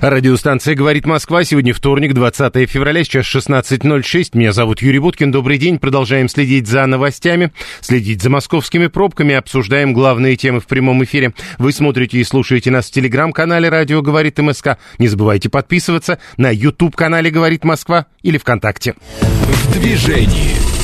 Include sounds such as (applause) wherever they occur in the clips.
Радиостанция «Говорит Москва». Сегодня вторник, 20 февраля, сейчас 16.06. Меня зовут Юрий Буткин. Добрый день. Продолжаем следить за новостями, следить за московскими пробками, обсуждаем главные темы в прямом эфире. Вы смотрите и слушаете нас в телеграм-канале «Радио говорит МСК». Не забывайте подписываться на YouTube-канале «Говорит Москва» или ВКонтакте. В движении.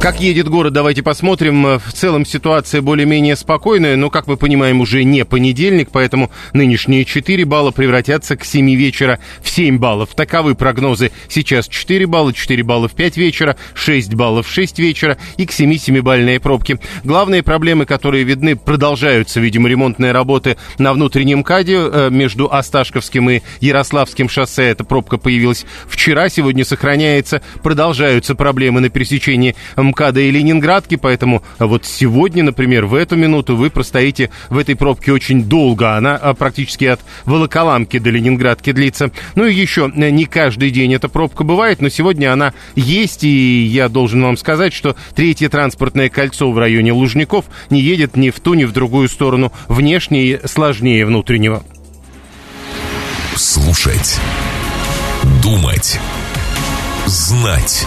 Как едет город, давайте посмотрим. В целом ситуация более-менее спокойная, но, как мы понимаем, уже не понедельник, поэтому нынешние 4 балла превратятся к 7 вечера в 7 баллов. Таковы прогнозы. Сейчас 4 балла, 4 балла в 5 вечера, 6 баллов в 6 вечера и к 7 7-бальные пробки. Главные проблемы, которые видны, продолжаются, видимо, ремонтные работы на внутреннем КАДе э, между Осташковским и Ярославским шоссе. Эта пробка появилась вчера, сегодня сохраняется. Продолжаются проблемы на пересечении МКАДа и Ленинградки, поэтому вот сегодня, например, в эту минуту вы простоите в этой пробке очень долго. Она а, практически от Волоколамки до Ленинградки длится. Ну и еще, э, не каждый день эта пробка бывает, но сегодня она есть, и я должен вам сказать, что третье транспортное кольцо в районе Лужников не едет ни в ту, ни в другую сторону. Внешне сложнее внутреннего. Слушать. Думать. Знать.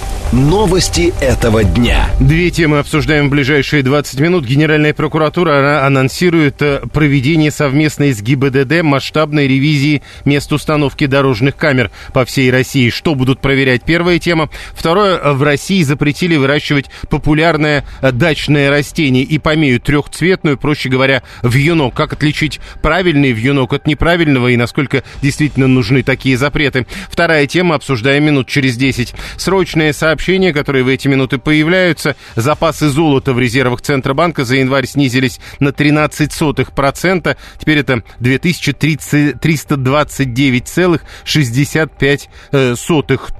Новости этого дня. Две темы обсуждаем в ближайшие 20 минут. Генеральная прокуратура анонсирует э, проведение совместной с ГИБДД масштабной ревизии мест установки дорожных камер по всей России. Что будут проверять? Первая тема. Второе. В России запретили выращивать популярное э, дачное растение и помеют трехцветную, проще говоря, вьюнок. Как отличить правильный вьюнок от неправильного и насколько действительно нужны такие запреты? Вторая тема. Обсуждаем минут через 10. Срочное сообщение сообщения, которые в эти минуты появляются. Запасы золота в резервах Центробанка за январь снизились на 13%. Теперь это 2329,65 э,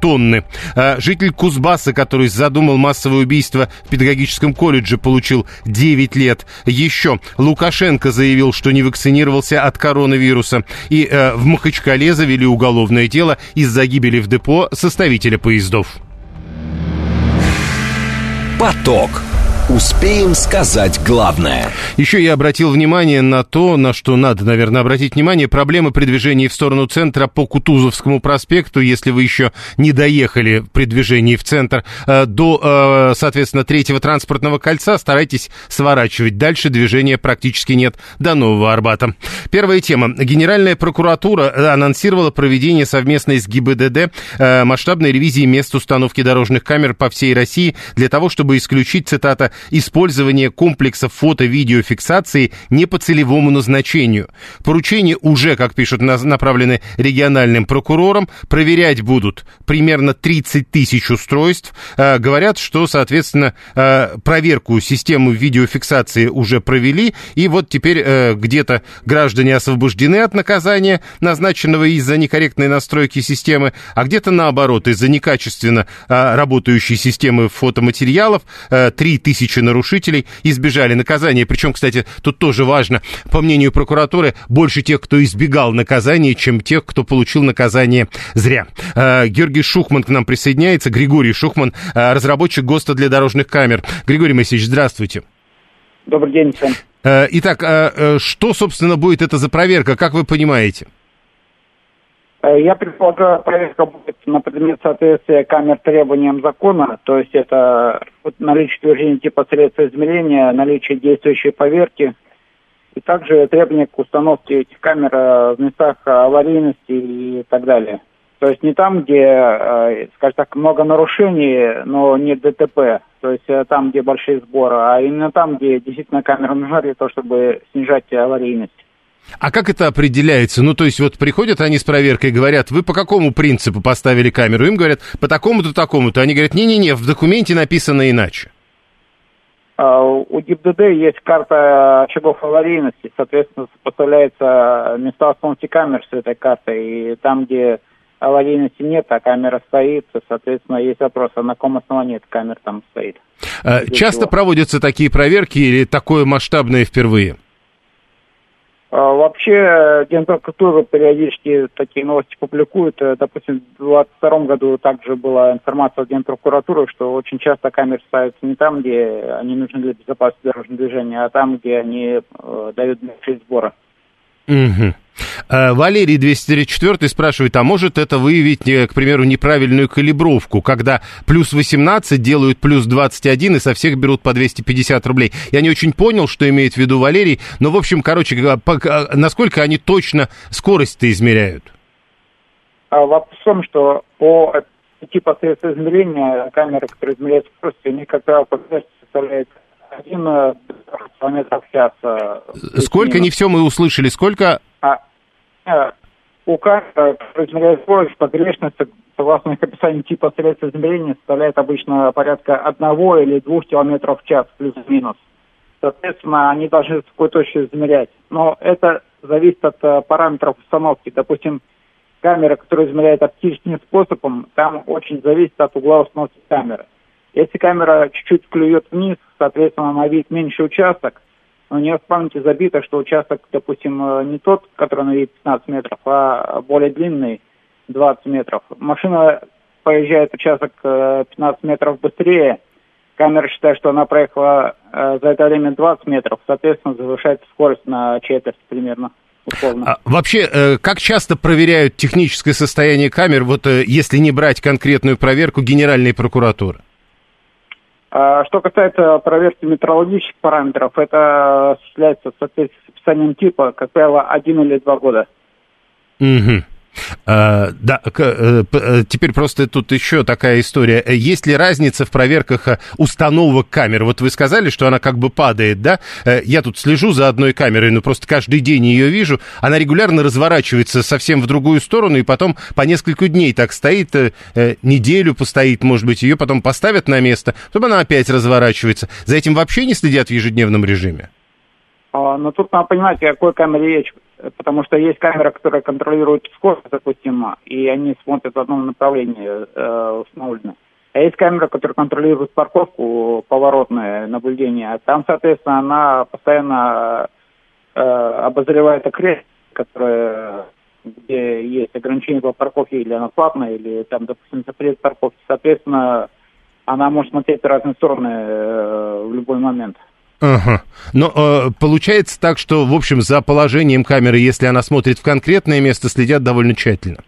тонны. А житель Кузбасса, который задумал массовое убийство в педагогическом колледже, получил 9 лет. Еще Лукашенко заявил, что не вакцинировался от коронавируса. И э, в Махачкале завели уголовное дело из-за гибели в депо составителя поездов. Поток. Успеем сказать главное. Еще я обратил внимание на то, на что надо, наверное, обратить внимание. Проблемы при движении в сторону центра по Кутузовскому проспекту, если вы еще не доехали при движении в центр, э, до, э, соответственно, третьего транспортного кольца, старайтесь сворачивать. Дальше движения практически нет до Нового Арбата. Первая тема. Генеральная прокуратура анонсировала проведение совместной с ГИБДД э, масштабной ревизии мест установки дорожных камер по всей России для того, чтобы исключить, цитата, использование комплексов фото-видеофиксации не по целевому назначению. Поручения уже, как пишут, направлены региональным прокурорам. Проверять будут примерно 30 тысяч устройств. А, говорят, что, соответственно, а, проверку системы видеофиксации уже провели. И вот теперь э, где-то граждане освобождены от наказания, назначенного из-за некорректной настройки системы, а где-то наоборот, из-за некачественно а, работающей системы фотоматериалов 3 э, тысячи тысячи нарушителей избежали наказания. Причем, кстати, тут тоже важно, по мнению прокуратуры, больше тех, кто избегал наказания, чем тех, кто получил наказание зря. А, Георгий Шухман к нам присоединяется. Григорий Шухман, а, разработчик ГОСТа для дорожных камер. Григорий Моисеевич, здравствуйте. Добрый день всем. А, итак, что, собственно, будет это за проверка, как вы понимаете? Э, я предполагаю, проверка будет на предмет соответствия камер требованиям закона, то есть это наличие утверждения типа средства измерения, наличие действующей поверки, и также требования к установке этих камер э, в местах аварийности и так далее. То есть не там, где, э, скажем так, много нарушений, но не ДТП, то есть там, где большие сборы, а именно там, где действительно камера нужна для того, чтобы снижать аварийность. А как это определяется? Ну, то есть вот приходят они с проверкой говорят, вы по какому принципу поставили камеру? Им говорят, по такому-то, такому-то. Они говорят, не-не-не, в документе написано иначе. А, у ГИБДД есть карта очагов аварийности, соответственно, поставляется места установки камер с этой картой, и там, где аварийности нет, а камера стоит, соответственно, есть вопрос, а на каком основании эта камера там стоит. А, часто чего? проводятся такие проверки или такое масштабное впервые? А, вообще, Генпрокуратура периодически такие новости публикует. Э, допустим, в 2022 году также была информация от Генпрокуратуры, что очень часто камеры ставятся не там, где они нужны для безопасности дорожного движения, а там, где они э, дают большие сборы. Угу. Валерий 234 спрашивает, а может это выявить, э, к примеру, неправильную калибровку, когда плюс 18 делают плюс 21 и со всех берут по 250 рублей? Я не очень понял, что имеет в виду Валерий, но, в общем, короче, насколько они точно скорость-то измеряют? А вопрос в том, что по типу средств измерения камеры, которые измеряют скорость, они, как правило, составляют один э, километр в час. Э, сколько, не все мы услышали, сколько? А, э, у камеры, измеряет скорость, погрешность, согласно их описанию типа средств измерения, составляет обычно порядка одного или двух километров в час, плюс-минус. Соответственно, они должны с какой точностью измерять. Но это зависит от параметров установки. Допустим, камера, которая измеряет оптическим способом, там очень зависит от угла установки камеры. Если камера чуть-чуть клюет вниз, соответственно, она видит меньший участок, но у нее в забито, что участок, допустим, э, не тот, который она видит 15 метров, а более длинный, 20 метров. Машина поезжает участок 15 э, метров быстрее, камера считает, что она проехала э, за это время 20 метров, соответственно, завышает скорость на четверть примерно. А, вообще, как часто проверяют техническое состояние камер, вот если не брать конкретную проверку Генеральной прокуратуры? А, что касается проверки метрологических параметров, это осуществляется в соответствии с описанием типа, как правило, один или два года. Угу. А, да, э, э, теперь просто тут еще такая история. Есть ли разница в проверках э, установок камер? Вот вы сказали, что она как бы падает, да? Я тут слежу за одной камерой, ну просто каждый день ее вижу. Она регулярно разворачивается совсем в другую сторону, и потом по несколько дней так стоит, неделю постоит, может быть, ее потом поставят на место, чтобы она опять разворачивается. За этим вообще не следят в ежедневном режиме? А, но тут надо понимать, о какой камере речь потому что есть камера, которая контролирует скорость, допустим, и они смотрят в одном направлении э, установлено. А есть камера, которая контролирует парковку, поворотное наблюдение. Там, соответственно, она постоянно э, обозревает окрестность, которая где есть ограничение по парковке, или она платная, или там, допустим, запрет парковки. Соответственно, она может смотреть в разные стороны э, в любой момент. Ага. Но э, получается так, что, в общем, за положением камеры, если она смотрит в конкретное место, следят довольно тщательно.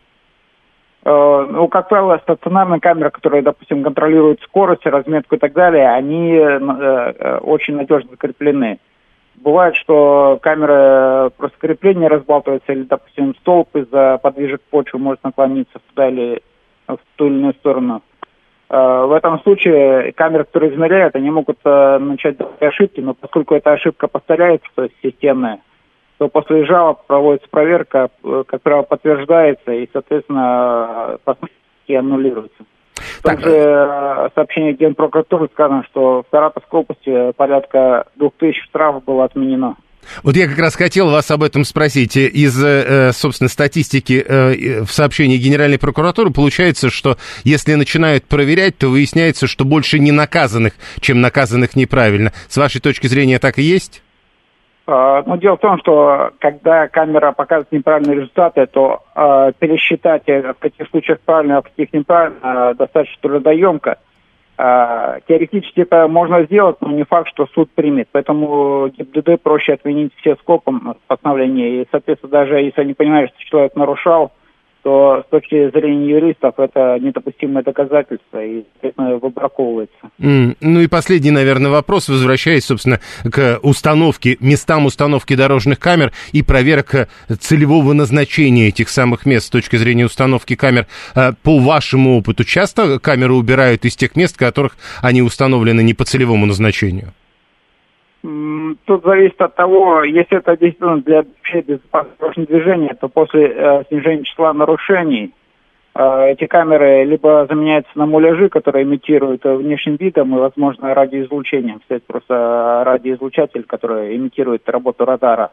Э, ну, как правило, стационарные камеры, которые, допустим, контролируют скорость, разметку и так далее, они э, э, очень надежно закреплены. Бывает, что камера просто крепление разбалтывается, или, допустим, столб из-за подвижек почвы может наклониться туда или в ту или иную сторону. Э, в этом случае камеры, которые измеряют, они могут э, начать делать ошибки, но поскольку эта ошибка повторяется, то есть системная, то после жалоб проводится проверка, э, как правило, подтверждается и, соответственно, последствия аннулируются. Также в сообщении Генпрокуратуры сказано, что в Саратовской области порядка 2000 штрафов было отменено. Вот я как раз хотел вас об этом спросить. Из, э, собственно, статистики э, в сообщении Генеральной прокуратуры получается, что если начинают проверять, то выясняется, что больше не наказанных, чем наказанных неправильно. С вашей точки зрения так и есть? А, ну, дело в том, что когда камера показывает неправильные результаты, то э, пересчитать, в каких случаях правильно, а в каких неправильно, достаточно трудоемко. А, теоретически это можно сделать, но не факт, что суд примет. Поэтому ГИБДД проще отменить все скопом постановления. И, соответственно, даже если они понимают, что человек нарушал, то с точки зрения юристов это недопустимое доказательство и, соответственно, выбраковывается. Mm. Ну и последний, наверное, вопрос, возвращаясь, собственно, к установке, местам установки дорожных камер и проверка целевого назначения этих самых мест с точки зрения установки камер. А, по вашему опыту, часто камеры убирают из тех мест, в которых они установлены не по целевому назначению? Тут зависит от того, если это действительно для безопасности движения, то после э, снижения числа нарушений э, эти камеры либо заменяются на муляжи, которые имитируют э, внешним видом и, возможно, радиоизлучением. Кстати, просто радиоизлучатель, который имитирует работу радара,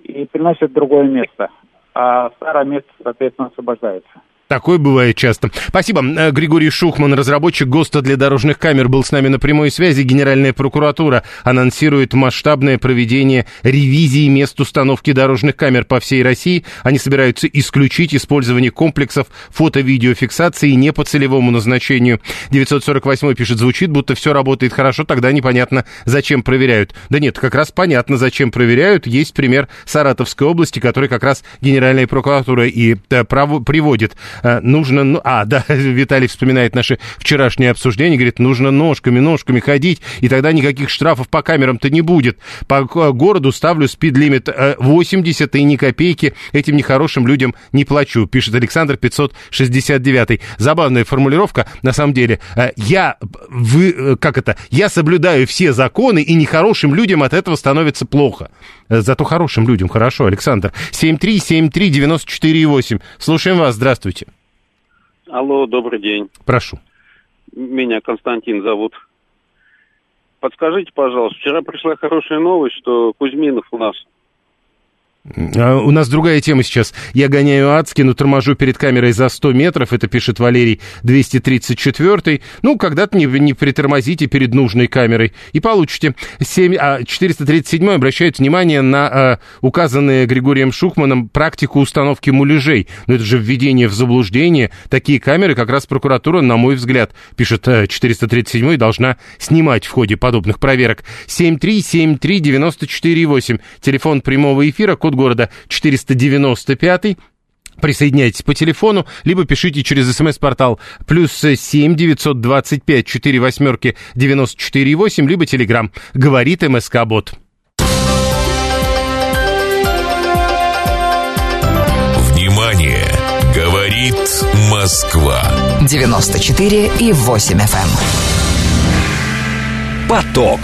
и приносят в другое место. А старое место, соответственно, освобождается. Такое бывает часто. Спасибо. Э, Григорий Шухман, разработчик ГОСТа для дорожных камер, был с нами на прямой связи. Генеральная прокуратура анонсирует масштабное проведение ревизии мест установки дорожных камер по всей России. Они собираются исключить использование комплексов фото-видеофиксации не по целевому назначению. 948 пишет, звучит, будто все работает хорошо, тогда непонятно, зачем проверяют. Да нет, как раз понятно, зачем проверяют. Есть пример Саратовской области, который как раз Генеральная прокуратура и э, приводит. Э, нужно... Ну, а, да, (laughs) Виталий вспоминает наше вчерашнее обсуждение, говорит, нужно ножками, ножками ходить, и тогда никаких штрафов по камерам-то не будет. По городу ставлю спид-лимит 80 э, и ни копейки этим нехорошим людям не плачу, пишет Александр 569. Забавная формулировка, на самом деле. Э, я, вы, как это, я соблюдаю все законы, и нехорошим людям от этого становится плохо. Зато хорошим людям хорошо, Александр. 7373948. Слушаем вас, здравствуйте. Алло, добрый день. Прошу. Меня Константин зовут. Подскажите, пожалуйста, вчера пришла хорошая новость, что Кузьминов у нас у нас другая тема сейчас. Я гоняю адски, но торможу перед камерой за 100 метров. Это пишет Валерий 234. Ну, когда-то не, не притормозите перед нужной камерой и получите. 7, а 437 обращает внимание на а, указанные Григорием Шухманом практику установки муляжей. Но это же введение в заблуждение. Такие камеры как раз прокуратура, на мой взгляд, пишет 437 а, должна снимать в ходе подобных проверок. 7373948. Телефон прямого эфира, код города 495 Присоединяйтесь по телефону, либо пишите через смс-портал плюс семь девятьсот двадцать пять четыре восьмерки девяносто четыре восемь, либо телеграмм «Говорит МСК Бот». Внимание! Говорит Москва. 94 и 8 FM. Эм. Поток.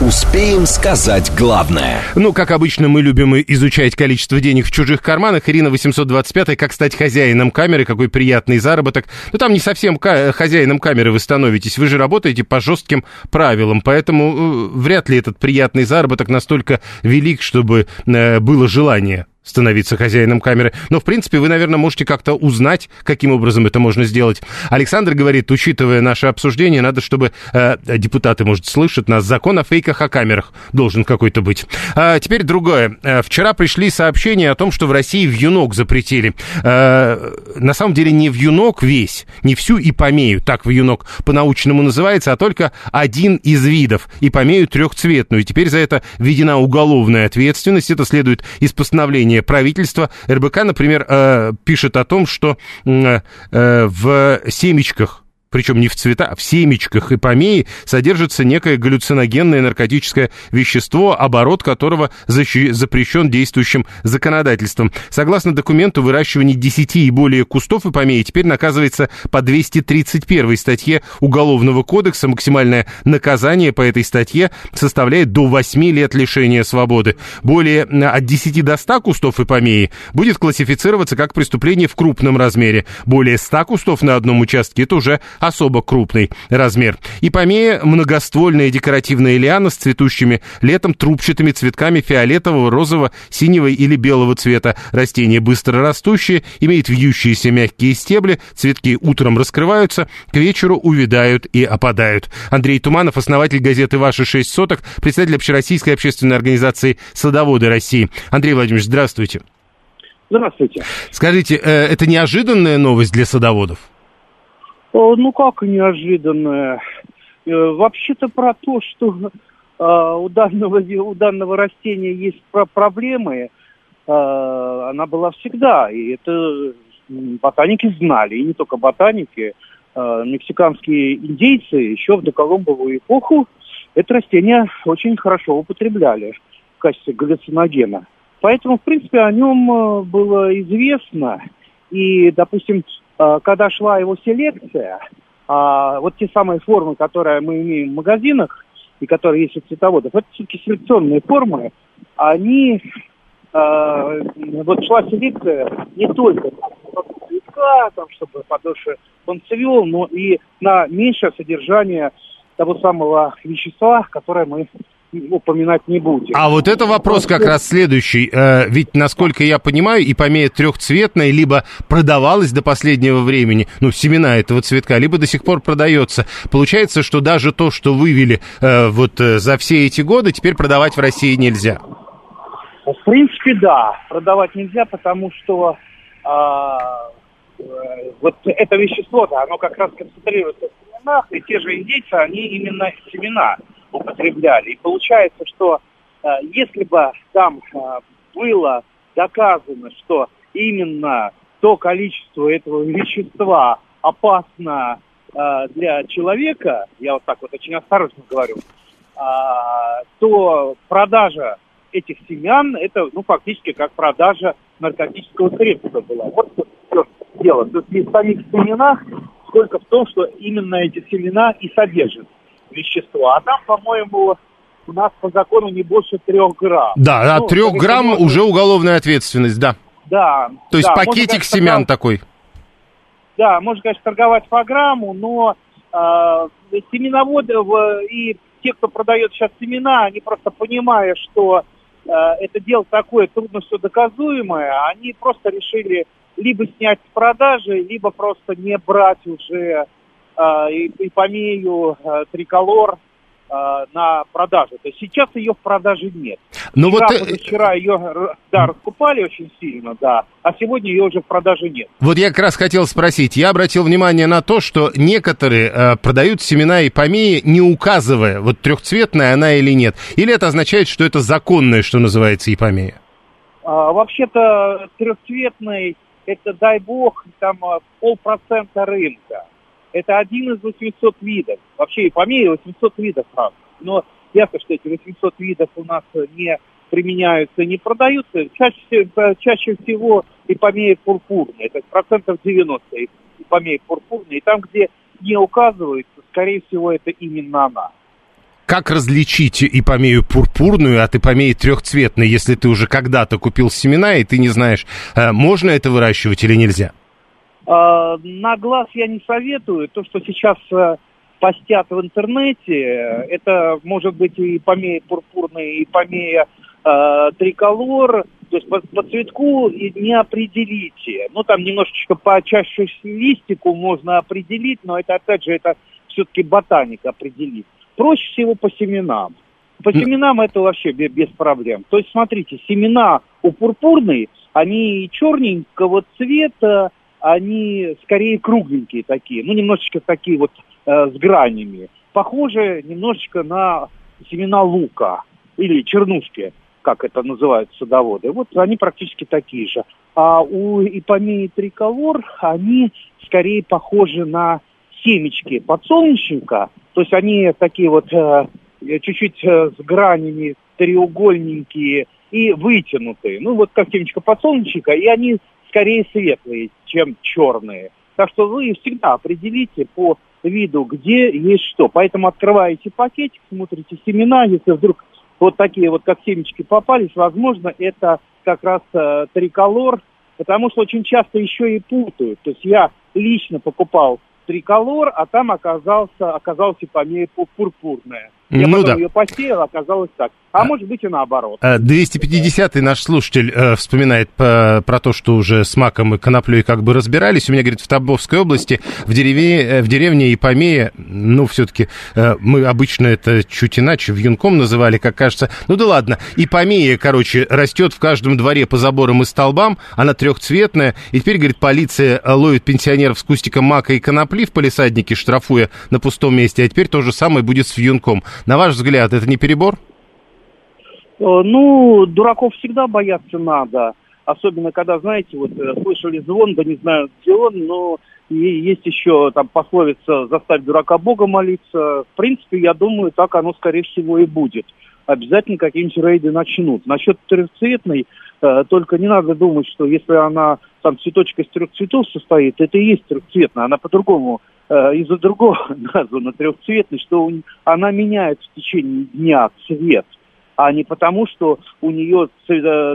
Успеем сказать главное. Ну, как обычно, мы любим изучать количество денег в чужих карманах. Ирина 825, как стать хозяином камеры, какой приятный заработок. Ну, там не совсем хозяином камеры вы становитесь. Вы же работаете по жестким правилам, поэтому э, вряд ли этот приятный заработок настолько велик, чтобы э, было желание становиться хозяином камеры. Но, в принципе, вы, наверное, можете как-то узнать, каким образом это можно сделать. Александр говорит, учитывая наше обсуждение, надо, чтобы э, депутаты, может, слышат нас, закон о фейках о камерах должен какой-то быть. А теперь другое. Э, вчера пришли сообщения о том, что в России вьюнок запретили. Э, на самом деле не вьюнок весь, не всю ипомею, так вьюнок по-научному называется, а только один из видов, ипомею трехцветную. Теперь за это введена уголовная ответственность. Это следует из постановления решение правительства. РБК, например, э, пишет о том, что э, в семечках причем не в цвета, а в семечках ипомеи содержится некое галлюциногенное наркотическое вещество, оборот которого запрещен действующим законодательством. Согласно документу, выращивание 10 и более кустов ипомеи теперь наказывается по 231 статье Уголовного кодекса. Максимальное наказание по этой статье составляет до 8 лет лишения свободы. Более от 10 до 100 кустов ипомеи будет классифицироваться как преступление в крупном размере. Более 100 кустов на одном участке – это уже особо крупный размер. Ипомея – многоствольная декоративная лиана с цветущими летом трубчатыми цветками фиолетового, розового, синего или белого цвета. Растение быстро растущее, имеет вьющиеся мягкие стебли, цветки утром раскрываются, к вечеру увядают и опадают. Андрей Туманов, основатель газеты «Ваши шесть соток», председатель Общероссийской общественной организации «Садоводы России». Андрей Владимирович, здравствуйте. Здравствуйте. Скажите, э, это неожиданная новость для садоводов? Э, ну как неожиданное. Э, вообще-то про то, что э, у данного, (laughs) у данного растения есть проблемы, она была всегда. И это ботаники знали, и не только ботаники. Мексиканские индейцы еще в доколумбовую эпоху это растение очень хорошо употребляли в качестве галлюциногена. Поэтому, в принципе, о нем было известно. И, допустим, когда шла его селекция, а, вот те самые формы, которые мы имеем в магазинах и которые есть у цветоводов, это все-таки селекционные формы, они, э, вот шла селекция не только цветка, там, чтобы подольше он цвел, но и на меньшее содержание того самого вещества, которое мы упоминать не будем. А вот это вопрос как раз следующий. Э, ведь, насколько я понимаю, ипомея трехцветная либо продавалась до последнего времени, ну, семена этого цветка, либо до сих пор продается. Получается, что даже то, что вывели э, вот э, за все эти годы, теперь продавать в России нельзя. В принципе, да. Продавать нельзя, потому что а, э, вот это вещество, да, оно как раз концентрируется в семенах, и те же индейцы, они именно семена употребляли. И получается, что э, если бы там э, было доказано, что именно то количество этого вещества опасно э, для человека, я вот так вот очень осторожно говорю, то продажа этих семян это ну фактически как продажа наркотического средства была. Вот что дело. То есть не в самих семенах, сколько в том, что именно эти семена и содержат вещество. А там, по-моему, у нас по закону не больше трех грамм. Да, ну, от трех грамм можно... уже уголовная ответственность, да. Да. То есть да, пакетик можно, семян торгов... такой. Да, можно, конечно, торговать по грамму, но э, семеноводы и те, кто продает сейчас семена, они просто понимая, что э, это дело такое трудно все доказуемое, они просто решили либо снять с продажи, либо просто не брать уже э, ипомею, э, триколор э, на продажу. То есть сейчас ее в продаже нет. Ну вчера, вот... Вчера ее да, раскупали очень сильно, да, а сегодня ее уже в продаже нет. Вот я как раз хотел спросить. Я обратил внимание на то, что некоторые э, продают семена ипомеи, не указывая, вот трехцветная она или нет. Или это означает, что это законное, что называется, ипомея? А, вообще-то трехцветный, это, дай бог, там полпроцента рынка. Это один из 800 видов. Вообще по мире 800 видов разных. Но ясно, что эти 800 видов у нас не применяются, не продаются. Чаще, чаще всего ипомея пурпурная. Это процентов 90 ипомея пурпурная. И там, где не указывается, скорее всего, это именно она. Как различить ипомею пурпурную от ипомеи трехцветной, если ты уже когда-то купил семена и ты не знаешь, э, можно это выращивать или нельзя? А, на глаз я не советую. То, что сейчас э, постят в интернете, это может быть и помея пурпурная, и помея э, триколор. То есть по, по цветку не определите. Ну, там немножечко по чаще листику можно определить, но это, опять же, это все-таки ботаник определит. Проще всего по семенам. По семенам это вообще без проблем. То есть, смотрите, семена у пурпурной, они черненького цвета, они скорее кругленькие такие, ну, немножечко такие вот э, с гранями. Похожи немножечко на семена лука или чернушки, как это называют садоводы. Вот они практически такие же. А у ипомеи триколор они скорее похожи на семечки подсолнечника, то есть они такие вот э, чуть-чуть э, с гранями треугольненькие и вытянутые. Ну, вот как семечко подсолнечника, и они скорее светлые, чем черные. Так что вы всегда определите по виду, где есть что. Поэтому открываете пакетик, смотрите семена, если вдруг вот такие вот как семечки попались, возможно, это как раз э, триколор, потому что очень часто еще и путают. То есть я лично покупал триколор, а там оказался, оказался помея пурпурная. Я ну, потом да. ее посеял, оказалось так. А, а может быть и наоборот. 250-й э, наш слушатель э, вспоминает по, про то, что уже с маком и коноплей как бы разбирались. У меня, говорит, в Тамбовской области, в, деревне, э, в деревне Ипомея, ну, все-таки э, мы обычно это чуть иначе, в юнком называли, как кажется. Ну да ладно, Ипомея, короче, растет в каждом дворе по заборам и столбам, она трехцветная. И теперь, говорит, полиция ловит пенсионеров с кустиком мака и конопли в полисаднике, штрафуя на пустом месте. А теперь то же самое будет с вьюнком. На ваш взгляд, это не перебор? Э, ну, дураков всегда бояться надо. Особенно, когда, знаете, вот э, слышали звон, да не знаю, где он, но и есть еще там пословица «заставь дурака Бога молиться». В принципе, я думаю, так оно, скорее всего, и будет. Обязательно какие-нибудь рейды начнут. Насчет трехцветной, э, только не надо думать, что если она там цветочка из трех цветов состоит, это и есть трехцветная. Она по-другому из-за другого (laughs) названа трехцветной, что она меняет в течение дня цвет. а не потому, что у нее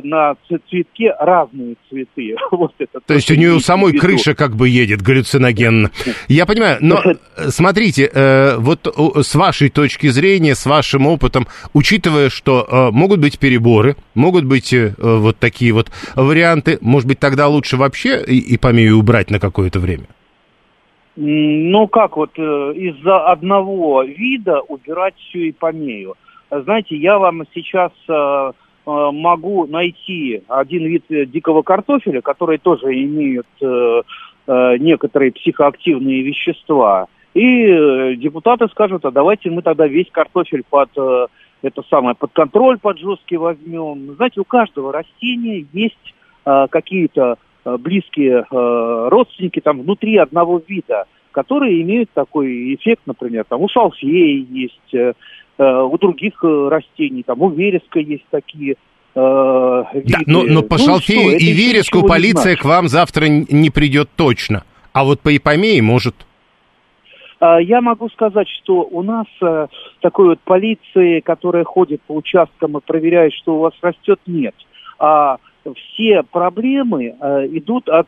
на цветке разные цветы. (laughs) вот это то, то есть у нее у самой крыша как бы едет галлюциногенно. (laughs) Я понимаю, но смотрите, э, вот с вашей точки зрения, с вашим опытом, учитывая, что э, могут быть переборы, могут быть э, вот такие вот варианты, может быть, тогда лучше вообще и помею убрать на какое-то время? Ну как вот из-за одного вида убирать всю ипомею? знаете, я вам сейчас э, э, могу найти один вид дикого картофеля, который тоже имеет э, некоторые психоактивные вещества. И депутаты скажут, а давайте мы тогда весь картофель под это самое, под контроль под жесткий возьмем. Знаете, у каждого растения есть какие-то близкие родственники там внутри одного вида, которые имеют такой эффект, например, там у шалфея есть, Э, у других э, растений, там у вереска есть такие э. Да, но, но по ну, шалфею и вереску полиция к вам завтра не придет точно, а вот по ипомее может. А, я могу сказать, что у нас такой вот полиции, которая ходит по участкам и проверяет, что у вас растет, нет. А все проблемы идут от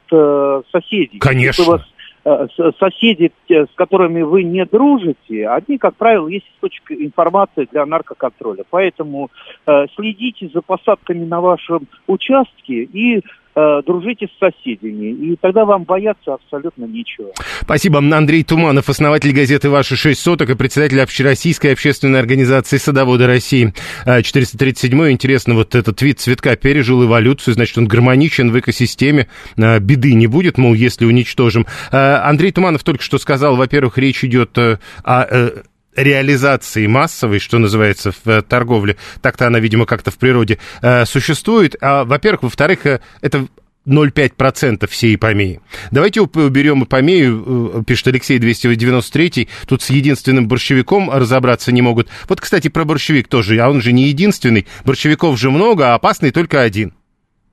соседей. Конечно. Если у вас Э, соседи, с которыми вы не дружите, они, как правило, есть источник информации для наркоконтроля. Поэтому э, следите за посадками на вашем участке и э, дружите с соседями, и тогда вам бояться абсолютно нечего. Спасибо. Андрей Туманов, основатель газеты «Ваши шесть соток» и председатель Общероссийской общественной организации «Садоводы России». 437-й, интересно, вот этот вид цветка пережил эволюцию, значит, он гармоничен в экосистеме, а, беды не будет, мол, если уничтожим. Андрей Туманов только что сказал, во-первых, речь идет э, о э, реализации массовой, что называется, в э, торговле, так-то она, видимо, как-то в природе э, существует. А, во-первых, во-вторых, э, это 0,5% всей ипомеи. Давайте уберем ипомею, пишет Алексей 293, тут с единственным борщевиком разобраться не могут. Вот, кстати, про борщевик тоже, а он же не единственный, борщевиков же много, а опасный только один.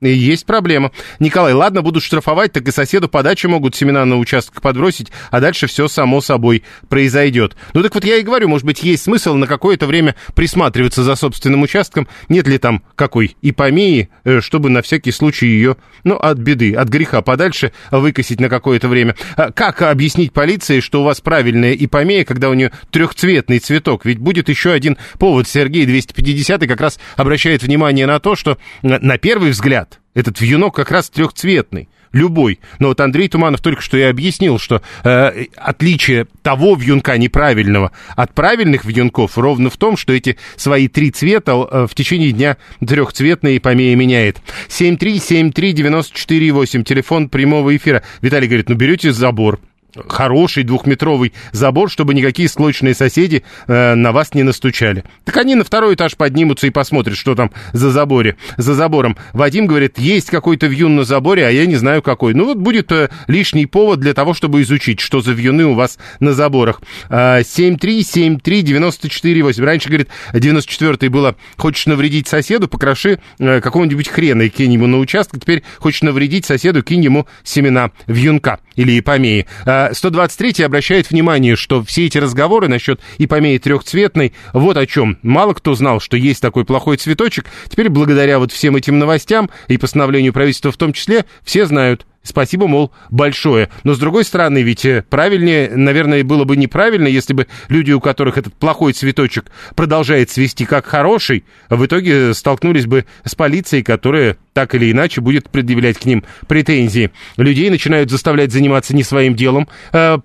Есть проблема. Николай, ладно, будут штрафовать, так и соседу подачи могут семена на участок подбросить, а дальше все само собой произойдет. Ну так вот я и говорю, может быть, есть смысл на какое-то время присматриваться за собственным участком, нет ли там какой ипомеи, э, чтобы на всякий случай ее, ну, от беды, от греха подальше выкосить на какое-то время. А как объяснить полиции, что у вас правильная ипомея, когда у нее трехцветный цветок? Ведь будет еще один повод. Сергей 250 как раз обращает внимание на то, что на первый взгляд этот вьюнок как раз трехцветный, любой. Но вот Андрей Туманов только что и объяснил, что э, отличие того вьюнка неправильного от правильных вьюнков ровно в том, что эти свои три цвета э, в течение дня трехцветные помея меняет. 7373948, телефон прямого эфира. Виталий говорит, ну берете забор, хороший двухметровый забор, чтобы никакие склочные соседи э, на вас не настучали. Так они на второй этаж поднимутся и посмотрят, что там за заборе, за забором. Вадим говорит, есть какой-то вьюн на заборе, а я не знаю какой. Ну вот будет э, лишний повод для того, чтобы изучить, что за вьюны у вас на заборах. Э, 7373948. Раньше, говорит, 94-й было, хочешь навредить соседу, покроши э, какого-нибудь хрена и кинь ему на участок. Теперь хочешь навредить соседу, кинь ему семена вьюнка или ипомеи. Э, 123 обращает внимание, что все эти разговоры насчет ипомеи трехцветной, вот о чем. Мало кто знал, что есть такой плохой цветочек. Теперь, благодаря вот всем этим новостям и постановлению правительства в том числе, все знают. Спасибо, мол, большое. Но, с другой стороны, ведь э, правильнее, наверное, было бы неправильно, если бы люди, у которых этот плохой цветочек продолжает цвести как хороший, в итоге столкнулись бы с полицией, которая так или иначе будет предъявлять к ним претензии. Людей начинают заставлять заниматься не своим делом, э,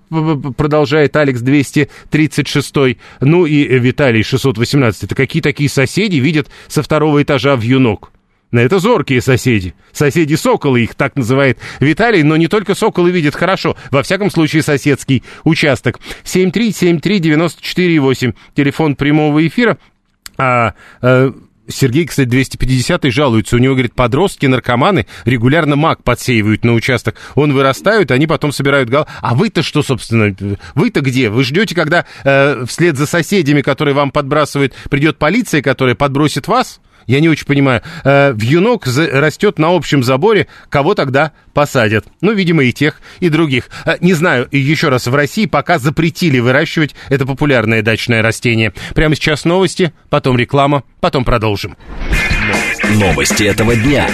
продолжает Алекс 236. Ну и Виталий 618. Это какие такие соседи видят со второго этажа в юнок? Это зоркие соседи. Соседи Соколы их так называет Виталий, но не только Соколы видят хорошо. Во всяком случае, соседский участок. 7373948, телефон прямого эфира. А, а, Сергей, кстати, 250 жалуется. У него, говорит, подростки, наркоманы регулярно мак подсеивают на участок. Он вырастают, они потом собирают гал. А вы-то что, собственно, вы-то где? Вы ждете, когда э, вслед за соседями, которые вам подбрасывают, придет полиция, которая подбросит вас? Я не очень понимаю. Э, вьюнок растет на общем заборе, кого тогда посадят? Ну, видимо, и тех, и других. Э, не знаю, еще раз, в России пока запретили выращивать это популярное дачное растение. Прямо сейчас новости, потом реклама, потом продолжим. Новости этого дня.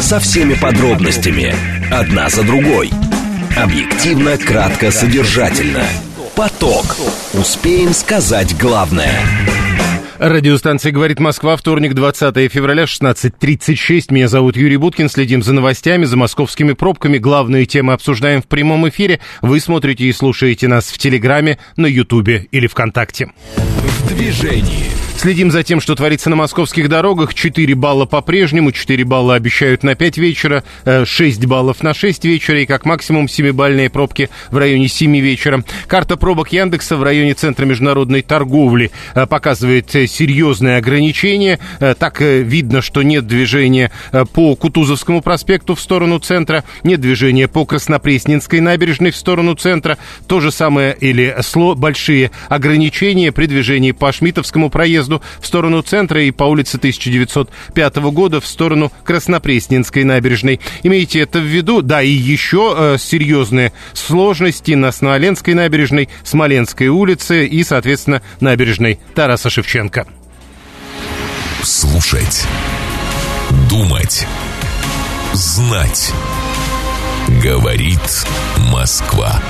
Со всеми подробностями. Одна за другой. Объективно, кратко, содержательно. Поток. Успеем сказать главное. Радиостанция «Говорит Москва», вторник, 20 февраля, 16.36. Меня зовут Юрий Буткин. Следим за новостями, за московскими пробками. Главные темы обсуждаем в прямом эфире. Вы смотрите и слушаете нас в Телеграме, на Ютубе или ВКонтакте. Движении. Следим за тем, что творится на московских дорогах. 4 балла по-прежнему, 4 балла обещают на 5 вечера, 6 э, баллов на 6 вечера и как максимум 7-бальные пробки в районе 7 вечера. Карта пробок Яндекса в районе Центра международной торговли э, показывает э, серьезные ограничения. Так видно, что нет движения по Кутузовскому проспекту в сторону центра, нет движения по Краснопресненской набережной в сторону центра. То же самое или большие ограничения при движении по Шмитовскому проезду проезду в сторону центра и по улице 1905 года в сторону Краснопресненской набережной. Имейте это в виду. Да, и еще э, серьезные сложности на Смоленской набережной, Смоленской улице и, соответственно, набережной Тараса Шевченко. Слушать. Думать. Знать. Говорит Москва.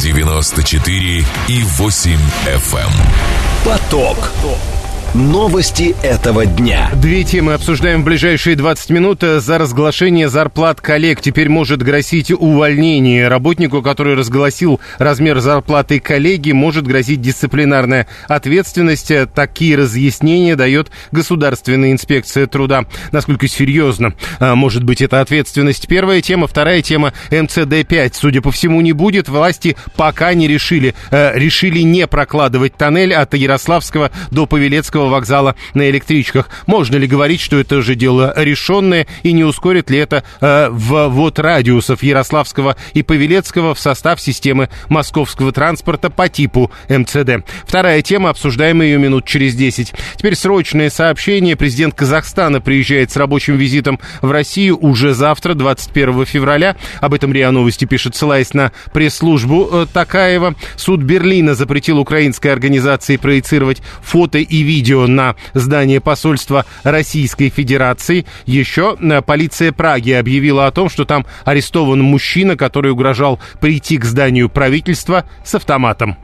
94 и 8 FM. Эм. Поток. Новости этого дня. Две темы обсуждаем в ближайшие 20 минут. За разглашение зарплат коллег теперь может грозить увольнение. Работнику, который разгласил размер зарплаты коллеги, может грозить дисциплинарная ответственность. Такие разъяснения дает Государственная инспекция труда. Насколько серьезно а, может быть эта ответственность? Первая тема. Вторая тема МЦД-5. Судя по всему, не будет. Власти пока не решили. А, решили не прокладывать тоннель от Ярославского до Павелецкого Кировского вокзала на электричках. Можно ли говорить, что это же дело решенное и не ускорит ли это э, ввод радиусов Ярославского и Павелецкого в состав системы московского транспорта по типу МЦД? Вторая тема, обсуждаем ее минут через 10. Теперь срочное сообщение. Президент Казахстана приезжает с рабочим визитом в Россию уже завтра, 21 февраля. Об этом РИА Новости пишет, ссылаясь на пресс-службу э, Такаева. Суд Берлина запретил украинской организации проецировать фото и видео видео на здание посольства Российской Федерации. Еще э, полиция Праги объявила о том, что там арестован мужчина, который угрожал прийти к зданию правительства с автоматом.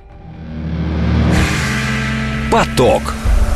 Поток.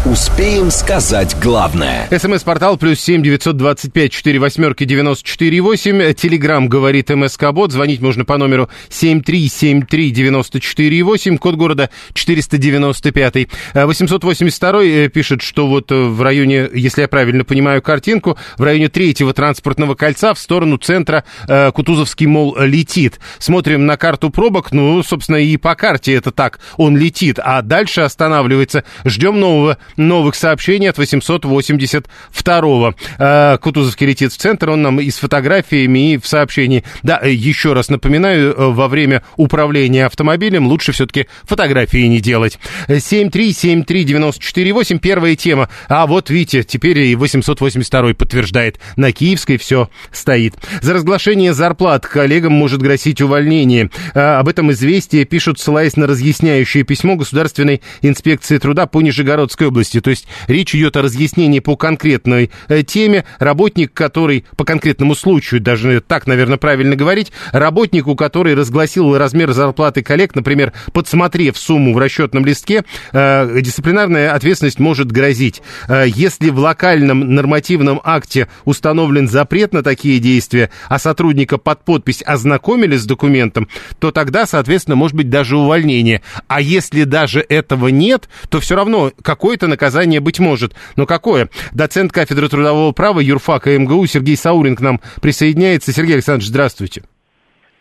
Успеем сказать главное. СМС-портал плюс семь девятьсот двадцать пять четыре восьмерки девяносто четыре восемь. Телеграмм говорит МСК Бот. Звонить можно по номеру семь три семь три девяносто четыре восемь. Код города четыреста девяносто пятый. Восемьсот восемьдесят второй э, пишет, что вот э, в районе, если я правильно понимаю картинку, в районе третьего транспортного кольца в сторону центра э, Кутузовский, мол, летит. Смотрим на карту пробок. Ну, собственно, и по карте это так. Он летит, а дальше останавливается. Ждем нового новых сообщений от 882-го. А, Кутузовский летит в центр, он нам и с фотографиями, и в сообщении. Да, э, еще раз напоминаю, э, во время управления автомобилем лучше все-таки фотографии не делать. 7373948, первая тема. А вот видите, теперь и 882 подтверждает. На Киевской все стоит. За разглашение зарплат коллегам может грозить увольнение. А, об этом известие пишут, ссылаясь на разъясняющее письмо Государственной инспекции труда по Нижегородской области области. То есть речь идет о разъяснении по конкретной э, теме. Работник, который по конкретному случаю, даже так, наверное, правильно говорить, работнику, который разгласил размер зарплаты коллег, например, подсмотрев сумму в расчетном листке, э, дисциплинарная ответственность может грозить. Э, если в локальном нормативном акте установлен запрет на такие действия, а сотрудника под подпись ознакомили с документом, то тогда, соответственно, может быть даже увольнение. А если даже этого нет, то все равно какое-то наказание быть может. Но какое? Доцент кафедры трудового права юрфака МГУ Сергей Саурин к нам присоединяется. Сергей Александрович, здравствуйте.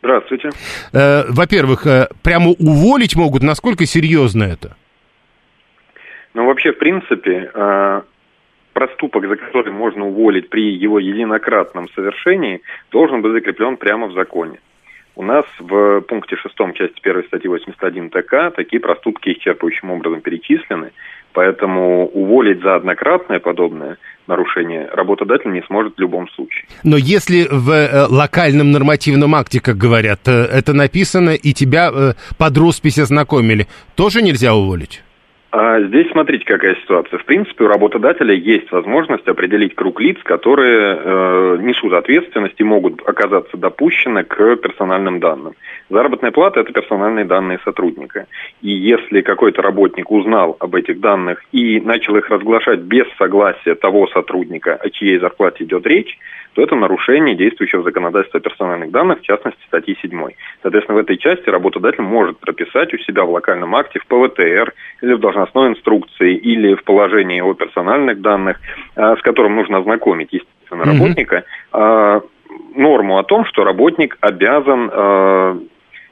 Здравствуйте. Э, во-первых, э, прямо уволить могут. Насколько серьезно это? Ну, вообще, в принципе, э, проступок, за который можно уволить при его единократном совершении, должен быть закреплен прямо в законе. У нас в пункте 6 части 1 статьи 81 ТК такие проступки исчерпывающим образом перечислены. Поэтому уволить за однократное подобное нарушение работодатель не сможет в любом случае. Но если в э, локальном нормативном акте, как говорят, э, это написано, и тебя э, под роспись ознакомили, тоже нельзя уволить? А здесь смотрите, какая ситуация. В принципе, у работодателя есть возможность определить круг лиц, которые э, несут ответственность и могут оказаться допущены к персональным данным. Заработная плата – это персональные данные сотрудника. И если какой-то работник узнал об этих данных и начал их разглашать без согласия того сотрудника, о чьей зарплате идет речь, то это нарушение действующего законодательства о персональных данных, в частности, статьи 7. Соответственно, в этой части работодатель может прописать у себя в локальном акте, в ПВТР или в должностной инструкции, или в положении о персональных данных, а, с которым нужно ознакомить, естественно, работника, mm-hmm. норму о том, что работник обязан а,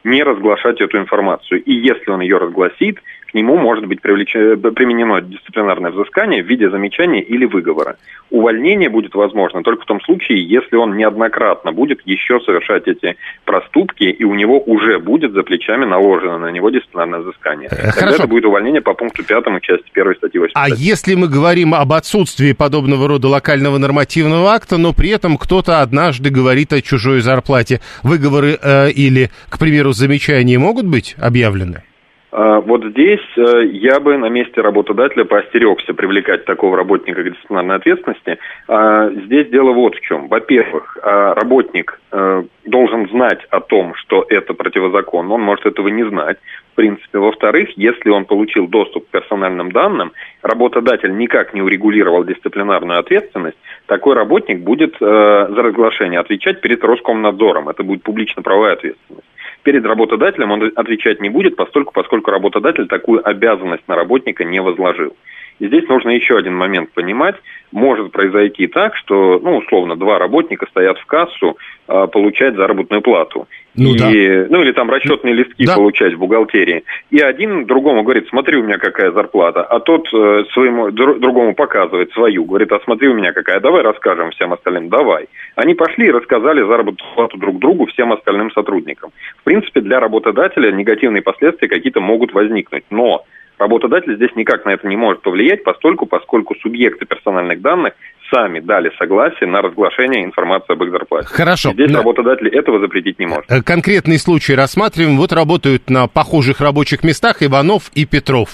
не разглашать эту информацию. И если он ее разгласит, к нему может быть привлеч... применено дисциплинарное взыскание в виде замечания или выговора. Увольнение будет возможно только в том случае, если он неоднократно будет еще совершать эти проступки, и у него уже будет за плечами наложено на него дисциплинарное взыскание. Хорошо. Тогда это будет увольнение по пункту 5 части 1 статьи 8. А если мы говорим об отсутствии подобного рода локального нормативного акта, но при этом кто-то однажды говорит о чужой зарплате, выговоры э, или, к примеру, замечания могут быть объявлены? А, вот здесь э, я бы на месте работодателя поостерегся привлекать такого работника к дисциплинарной ответственности. А, здесь дело вот в чем. Во-первых, а, работник э, должен знать о том, что это противозаконно, он может этого не знать. В принципе, во-вторых, если он получил доступ к персональным данным, работодатель никак не урегулировал дисциплинарную ответственность, такой работник будет э, за разглашение отвечать перед Роскомнадзором. Это будет публично-правовая ответственность перед работодателем он отвечать не будет, поскольку, поскольку работодатель такую обязанность на работника не возложил. И здесь нужно еще один момент понимать. Может произойти так, что, ну, условно, два работника стоят в кассу, а, получать заработную плату. Ну, и, да. ну или там расчетные листки да. получать в бухгалтерии. И один другому говорит, смотри у меня какая зарплата, а тот э, своему другому показывает свою, говорит, а смотри у меня какая, давай расскажем всем остальным, давай. Они пошли и рассказали заработную плату друг другу всем остальным сотрудникам. В принципе, для работодателя негативные последствия какие-то могут возникнуть, но Работодатель здесь никак на это не может повлиять, постольку, поскольку субъекты персональных данных сами дали согласие на разглашение информации об их зарплате. Хорошо. И здесь работодатель этого запретить не может. Э, конкретный случай рассматриваем. Вот работают на похожих рабочих местах Иванов и Петров.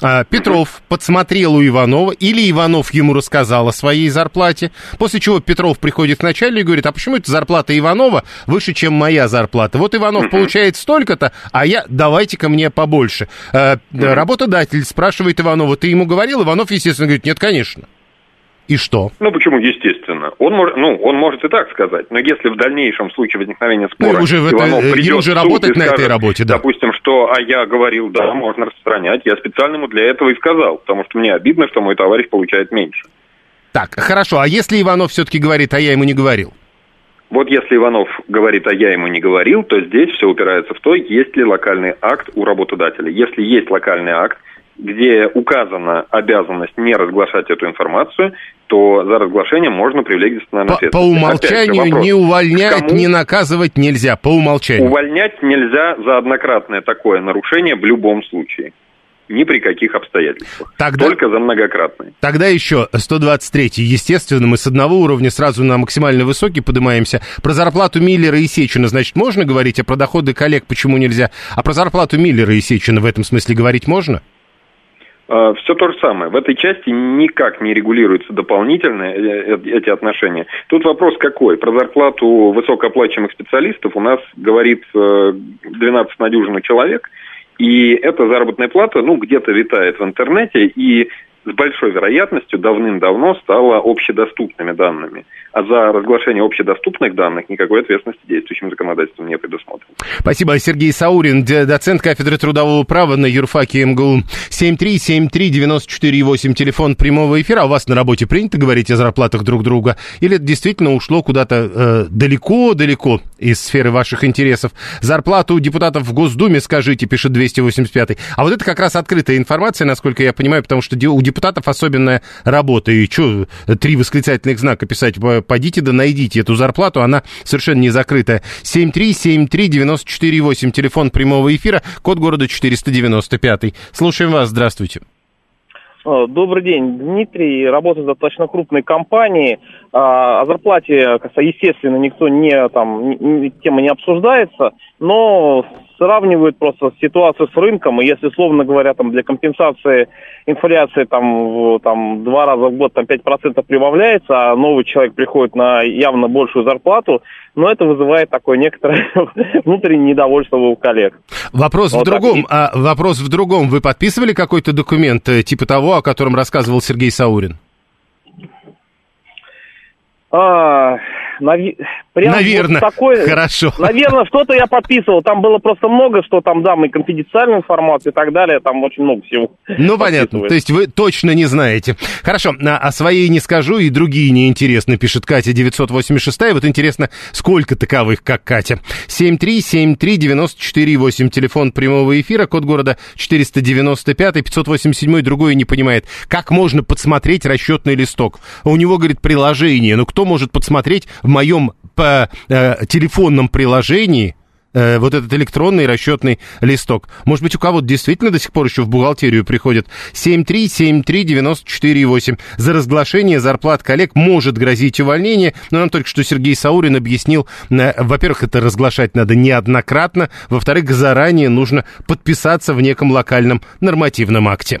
А, Петров подсмотрел у Иванова, или Иванов ему рассказал о своей зарплате, после чего Петров приходит к начальнику и говорит, а почему эта зарплата Иванова выше, чем моя зарплата? Вот Иванов получает столько-то, а я, давайте-ка мне побольше. А, работодатель спрашивает Иванова, ты ему говорил? Иванов, естественно, говорит, нет, конечно. И что? Ну, почему естественно? Он может, ну, он может и так сказать, но если в дальнейшем случае возникновения спора ну, уже Иванов это, придет уже работать на скажет, этой работе, да. допустим, что, а я говорил, да, можно распространять, я специально ему для этого и сказал, потому что мне обидно, что мой товарищ получает меньше. Так, хорошо, а если Иванов все-таки говорит, а я ему не говорил? Вот если Иванов говорит, а я ему не говорил, то здесь все упирается в то, есть ли локальный акт у работодателя. Если есть локальный акт, где указана обязанность не разглашать эту информацию, то за разглашение можно привлечь дисциплинарную ответственность. По умолчанию же, не увольнять, кому... не наказывать нельзя, по умолчанию. Увольнять нельзя за однократное такое нарушение в любом случае. Ни при каких обстоятельствах. Тогда, Только за многократные. Тогда еще 123 Естественно, мы с одного уровня сразу на максимально высокий поднимаемся. Про зарплату Миллера и Сечина, значит, можно говорить, а про доходы коллег почему нельзя? А про зарплату Миллера и Сечина в этом смысле говорить можно? А, Все то же самое. В этой части никак не регулируются дополнительно э, э, эти отношения. Тут вопрос какой? Про зарплату высокооплачиваемых специалистов у нас говорит 12 э, на дюжину человек, и эта заработная плата, ну, где-то витает в интернете, и с большой вероятностью давным-давно стала общедоступными данными. А за разглашение общедоступных данных никакой ответственности действующим законодательством не предусмотрено. Спасибо. Сергей Саурин, доцент кафедры трудового права на юрфаке МГУ. 7373948, телефон прямого эфира. А у вас на работе принято говорить о зарплатах друг друга? Или это действительно ушло куда-то далеко-далеко э, из сферы ваших интересов? Зарплату депутатов в Госдуме скажите, пишет 285. А вот это как раз открытая информация, насколько я понимаю, потому что у депутатов особенная работа. И что, три восклицательных знака писать? Пойдите да найдите эту зарплату, она совершенно не закрытая. 7373948, телефон прямого эфира, код города 495. Слушаем вас, здравствуйте. Э, добрый день, Дмитрий. Работаю в достаточно крупной компании. А, о зарплате, естественно, никто не там тема не обсуждается, но сравнивают просто ситуацию с рынком, и если, словно говоря, там для компенсации инфляции там, в, там два раза в год там 5% прибавляется, а новый человек приходит на явно большую зарплату, но это вызывает такое некоторое (laughs) внутреннее недовольство у коллег. Вопрос вот в другом. А, вопрос в другом. Вы подписывали какой-то документ э, типа того, о котором рассказывал Сергей Саурин? А, нави... Прям Наверное. Вот такое... Хорошо. Наверное, что-то я подписывал. Там было просто много, что там, да, мы конфиденциальную информацию и так далее. Там очень много всего. Ну, понятно. То есть вы точно не знаете. Хорошо. А, о своей не скажу, и другие неинтересны, пишет Катя 986. Вот интересно, сколько таковых, как Катя. 7373948, телефон прямого эфира, код города 495, 587, другой не понимает. Как можно подсмотреть расчетный листок? У него, говорит, приложение. Ну, кто может подсмотреть в моем по э, телефонном приложении э, вот этот электронный расчетный листок. Может быть, у кого-то действительно до сих пор еще в бухгалтерию приходит 7373948. За разглашение зарплат коллег может грозить увольнение, но нам только что Сергей Саурин объяснил, э, во-первых, это разглашать надо неоднократно, во-вторых, заранее нужно подписаться в неком локальном нормативном акте.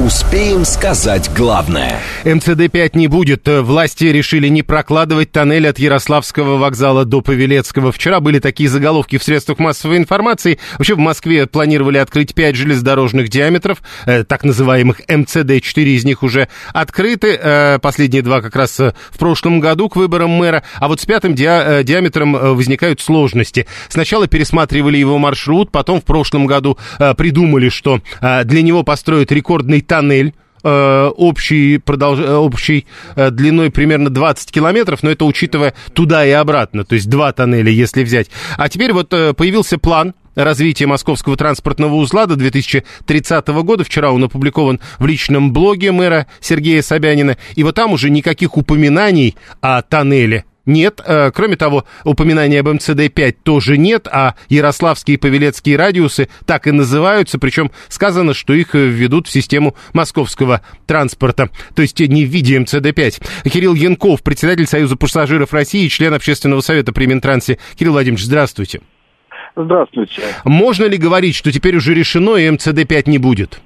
Успеем сказать главное. МЦД-5 не будет. Власти решили не прокладывать тоннель от Ярославского вокзала до Павелецкого. Вчера были такие заголовки в средствах массовой информации. Вообще в Москве планировали открыть 5 железнодорожных диаметров, э, так называемых МЦД. 4 из них уже открыты. Э, последние два как раз э, в прошлом году к выборам мэра. А вот с пятым диа- э, диаметром э, возникают сложности. Сначала пересматривали его маршрут, потом в прошлом году э, придумали, что э, для него построят рекордный тоннель э, общий, продолж... Э, общий э, длиной примерно 20 километров, но это учитывая туда и обратно, то есть два тоннеля, если взять. А теперь вот появился план развития московского транспортного узла до 2030 года. Вчера он опубликован в личном блоге мэра Сергея Собянина. И вот там уже никаких упоминаний о тоннеле нет. Э, кроме того, упоминания об МЦД-5 тоже нет, а Ярославские и Павелецкие радиусы так и называются, причем сказано, что их введут в систему московского транспорта, то есть не в виде МЦД-5. Кирилл Янков, председатель Союза пассажиров России, член общественного совета при Минтрансе. Кирилл Владимирович, здравствуйте. Здравствуйте. Можно ли говорить, что теперь уже решено и МЦД-5 не будет?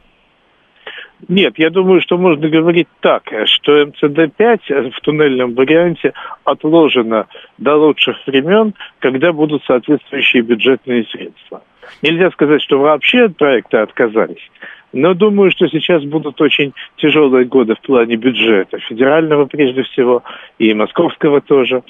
Нет, я думаю, что можно говорить так, что МЦД-5 в туннельном варианте отложено до лучших времен, когда будут соответствующие бюджетные средства. Нельзя сказать, что вообще от проекта отказались, но думаю, что сейчас будут очень тяжелые годы в плане бюджета, федерального прежде всего, и московского тоже.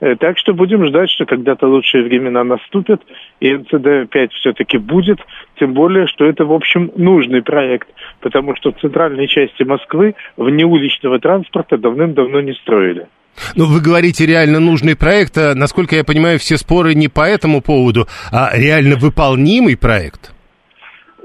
Э, так что будем ждать, что когда-то лучшие времена наступят, и МЦД-5 все-таки будет, тем более, что это, в общем, нужный проект, потому что в центральной части Москвы внеуличного транспорта давным-давно не строили. Ну, вы говорите реально нужный проект. А, насколько я понимаю, все споры не по этому поводу, а реально выполнимый проект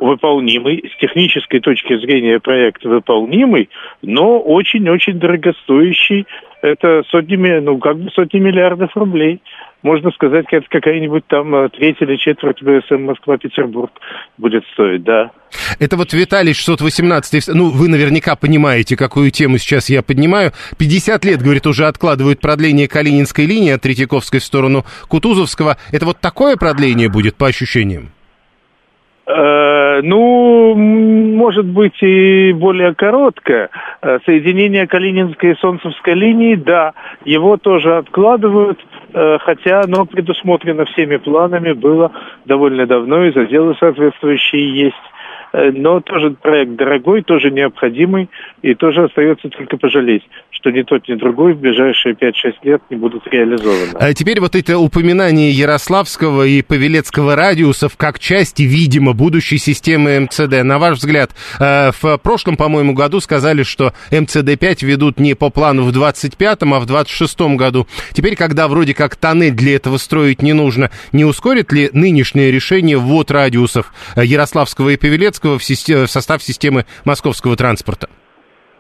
выполнимый, с технической точки зрения проект выполнимый, но очень-очень дорогостоящий. Это сотнями, ну, как бы сотни миллиардов рублей. Можно сказать, это какая-нибудь там э, треть или четверть БСМ Москва-Петербург будет стоить, да. Это вот Виталий 618, ну, вы наверняка понимаете, какую тему сейчас я поднимаю. 50 лет, говорит, уже откладывают продление Калининской линии от Третьяковской в сторону Кутузовского. Это вот такое продление будет по ощущениям? Э, ну, может быть и более короткое. Э, соединение Калининской и Солнцевской линии, да, его тоже откладывают, э, хотя оно предусмотрено всеми планами, было довольно давно, и заделы соответствующие есть. Э, но тоже проект дорогой, тоже необходимый, и тоже остается только пожалеть, что ни тот, ни другой в ближайшие 5-6 лет не будут реализованы. А теперь вот это упоминание Ярославского и Павелецкого радиусов как части, видимо, будущей системы МЦД. На ваш взгляд, э, в прошлом, по-моему, году сказали, что МЦД-5 ведут не по плану в 25-м, а в 26-м году. Теперь, когда вроде как тоннель для этого строить не нужно, не ускорит ли нынешнее решение ввод радиусов э, Ярославского и Павелецкого в, систем, в состав системы московского транспорта?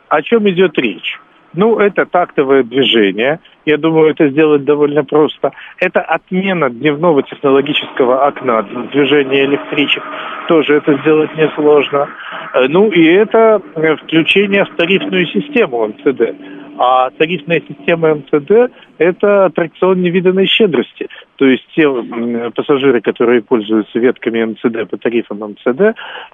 О чем идет речь? Ну, это тактовое движение. Я думаю, это сделать довольно просто. Это отмена дневного технологического окна движения электричек. Тоже это сделать несложно. Э, ну и это э, включение в тарифную систему МЦД. А тарифная система МЦД – это аттракцион невиданной щедрости. То есть те пассажиры, которые пользуются ветками МЦД по тарифам МЦД,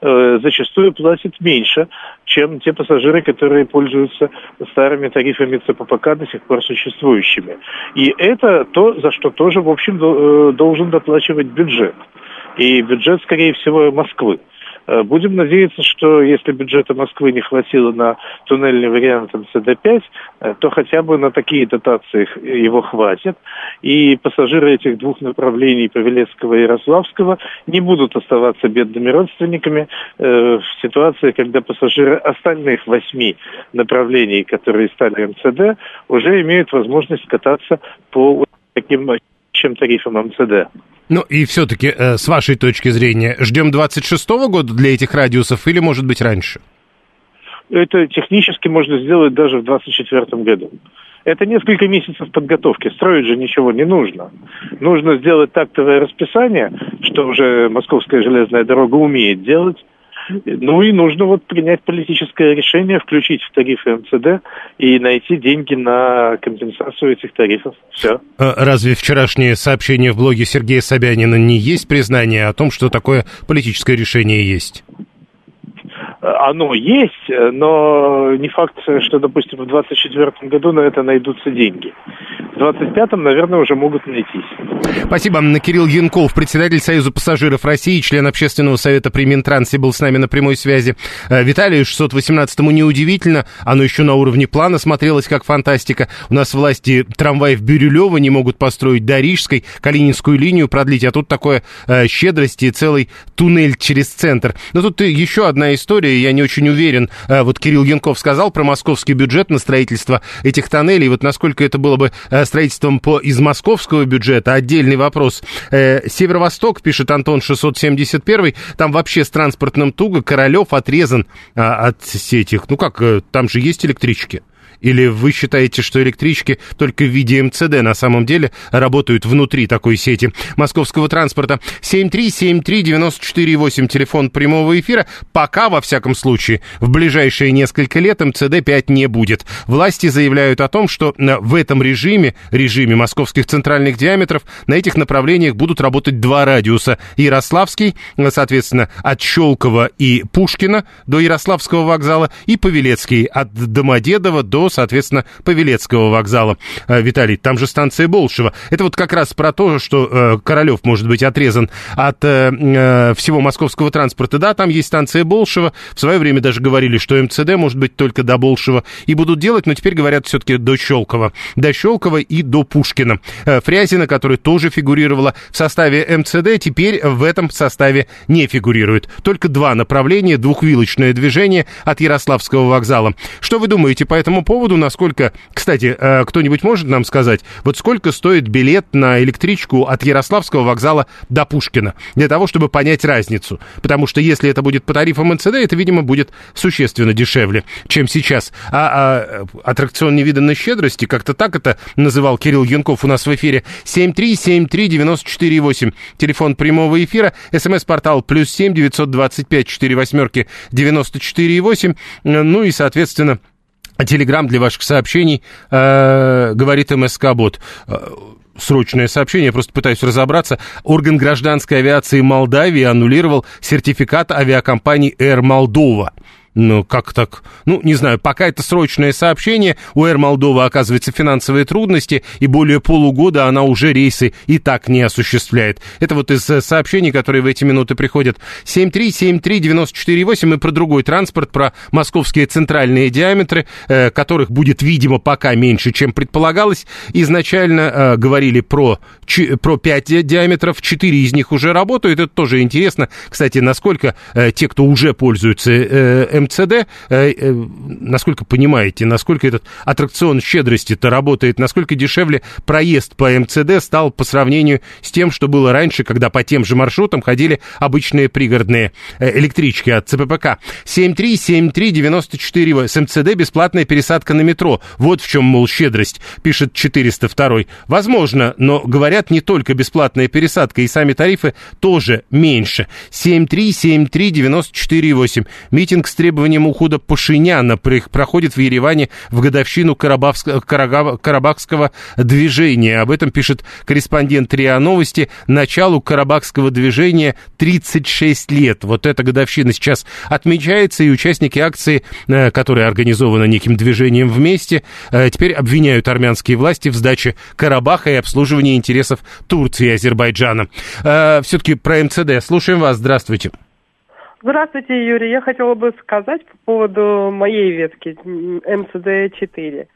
э, зачастую платят меньше, чем те пассажиры, которые пользуются старыми тарифами ЦППК до сих пор существующими. И это то, за что тоже, в общем, э, должен доплачивать бюджет. И бюджет, скорее всего, Москвы. Э, будем надеяться, что если бюджета Москвы не хватило на туннельный вариант МЦД-5, э, то хотя бы на такие дотации его хватит. И пассажиры этих двух направлений, Павелецкого и Ярославского, не будут оставаться бедными родственниками э, в ситуации, когда пассажиры остальных восьми направлений, которые стали МЦД, уже имеют возможность кататься по таким чем тарифам МЦД. Ну и все-таки, э, с вашей точки зрения, ждем 26-го года для этих радиусов или, может быть, раньше? Это технически можно сделать даже в 2024 году. Это несколько месяцев подготовки. Строить же ничего не нужно. Нужно сделать тактовое расписание, что уже Московская железная дорога умеет делать. Ну и нужно вот принять политическое решение, включить в тарифы МЦД и найти деньги на компенсацию этих тарифов. Все. А разве вчерашнее сообщение в блоге Сергея Собянина не есть признание о том, что такое политическое решение есть? Оно есть, но не факт, что, допустим, в 2024 году на это найдутся деньги. В 2025, наверное, уже могут найтись. Спасибо. Кирилл Янков, председатель Союза пассажиров России, член общественного совета при Минтрансе, был с нами на прямой связи. Э, Виталию 618-му неудивительно, оно еще на уровне плана смотрелось как фантастика. У нас власти трамвай в Бирюлево не могут построить до Рижской, Калининскую линию продлить, а тут такое э, щедрости и целый туннель через центр. Но тут еще одна история, я не очень уверен. Э, вот Кирилл Янков сказал про московский бюджет на строительство этих тоннелей. Вот насколько это было бы э, строительством по, из московского бюджета, отдельный вопрос. Э, Северо-Восток, пишет Антон 671, там вообще с транспортным туго, Королев отрезан а, от этих, ну как, там же есть электрички. Или вы считаете, что электрички только в виде МЦД на самом деле работают внутри такой сети московского транспорта? 7373948, телефон прямого эфира. Пока, во всяком случае, в ближайшие несколько лет МЦД-5 не будет. Власти заявляют о том, что в этом режиме, режиме московских центральных диаметров, на этих направлениях будут работать два радиуса. Ярославский, соответственно, от Щелкова и Пушкина до Ярославского вокзала, и Павелецкий от Домодедова до соответственно, Павелецкого вокзала. Э, Виталий, там же станция Болшева. Это вот как раз про то, что э, Королев может быть отрезан от э, всего московского транспорта. Да, там есть станция Болшева. В свое время даже говорили, что МЦД может быть только до Болшева. И будут делать, но теперь говорят все-таки до Щелкова. До Щелкова и до Пушкина. Фрязина, которая тоже фигурировала в составе МЦД, теперь в этом составе не фигурирует. Только два направления, двухвилочное движение от Ярославского вокзала. Что вы думаете по этому поводу? Поводу, насколько, кстати, э, кто-нибудь может нам сказать, вот сколько стоит билет на электричку от Ярославского вокзала до Пушкина, для того, чтобы понять разницу. Потому что если это будет по тарифам НЦД, это, видимо, будет существенно дешевле, чем сейчас. А, а аттракцион невиданной щедрости, как-то так это называл Кирилл Янков у нас в эфире, 7373948, телефон прямого эфира, смс-портал плюс 7 925 4 восьмерки 94,8, ну и, соответственно, Телеграм для ваших сообщений, э, говорит МСК-бот э, срочное сообщение, я просто пытаюсь разобраться. Орган гражданской авиации Молдавии аннулировал сертификат авиакомпании Air Moldova. Ну, как так? Ну, не знаю, пока это срочное сообщение. У Air Moldova оказывается финансовые трудности, и более полугода она уже рейсы и так не осуществляет. Это вот из э, сообщений, которые в эти минуты приходят. 7373948 и про другой транспорт, про московские центральные диаметры, э, которых будет, видимо, пока меньше, чем предполагалось. Изначально э, говорили про, ч, про 5 диаметров, 4 из них уже работают. Это тоже интересно. Кстати, насколько э, те, кто уже пользуется э, МЦД, насколько понимаете, насколько этот аттракцион щедрости-то работает, насколько дешевле проезд по МЦД стал по сравнению с тем, что было раньше, когда по тем же маршрутам ходили обычные пригородные электрички от ЦППК. 7373948 с МЦД бесплатная пересадка на метро. Вот в чем, мол, щедрость, пишет 402. Возможно, но говорят не только бесплатная пересадка, и сами тарифы тоже меньше. 7373948. Митинг с требованием ухода Пашиняна проходит в Ереване в годовщину Карабахского движения. Об этом пишет корреспондент РИА Новости. Началу Карабахского движения 36 лет. Вот эта годовщина сейчас отмечается, и участники акции, э, которая организована неким движением вместе, э, теперь обвиняют армянские власти в сдаче Карабаха и обслуживании интересов Турции и Азербайджана. Э, Все-таки про МЦД. Слушаем вас. Здравствуйте. Здравствуйте, Юрий. Я хотела бы сказать по поводу моей ветки МЦД-4.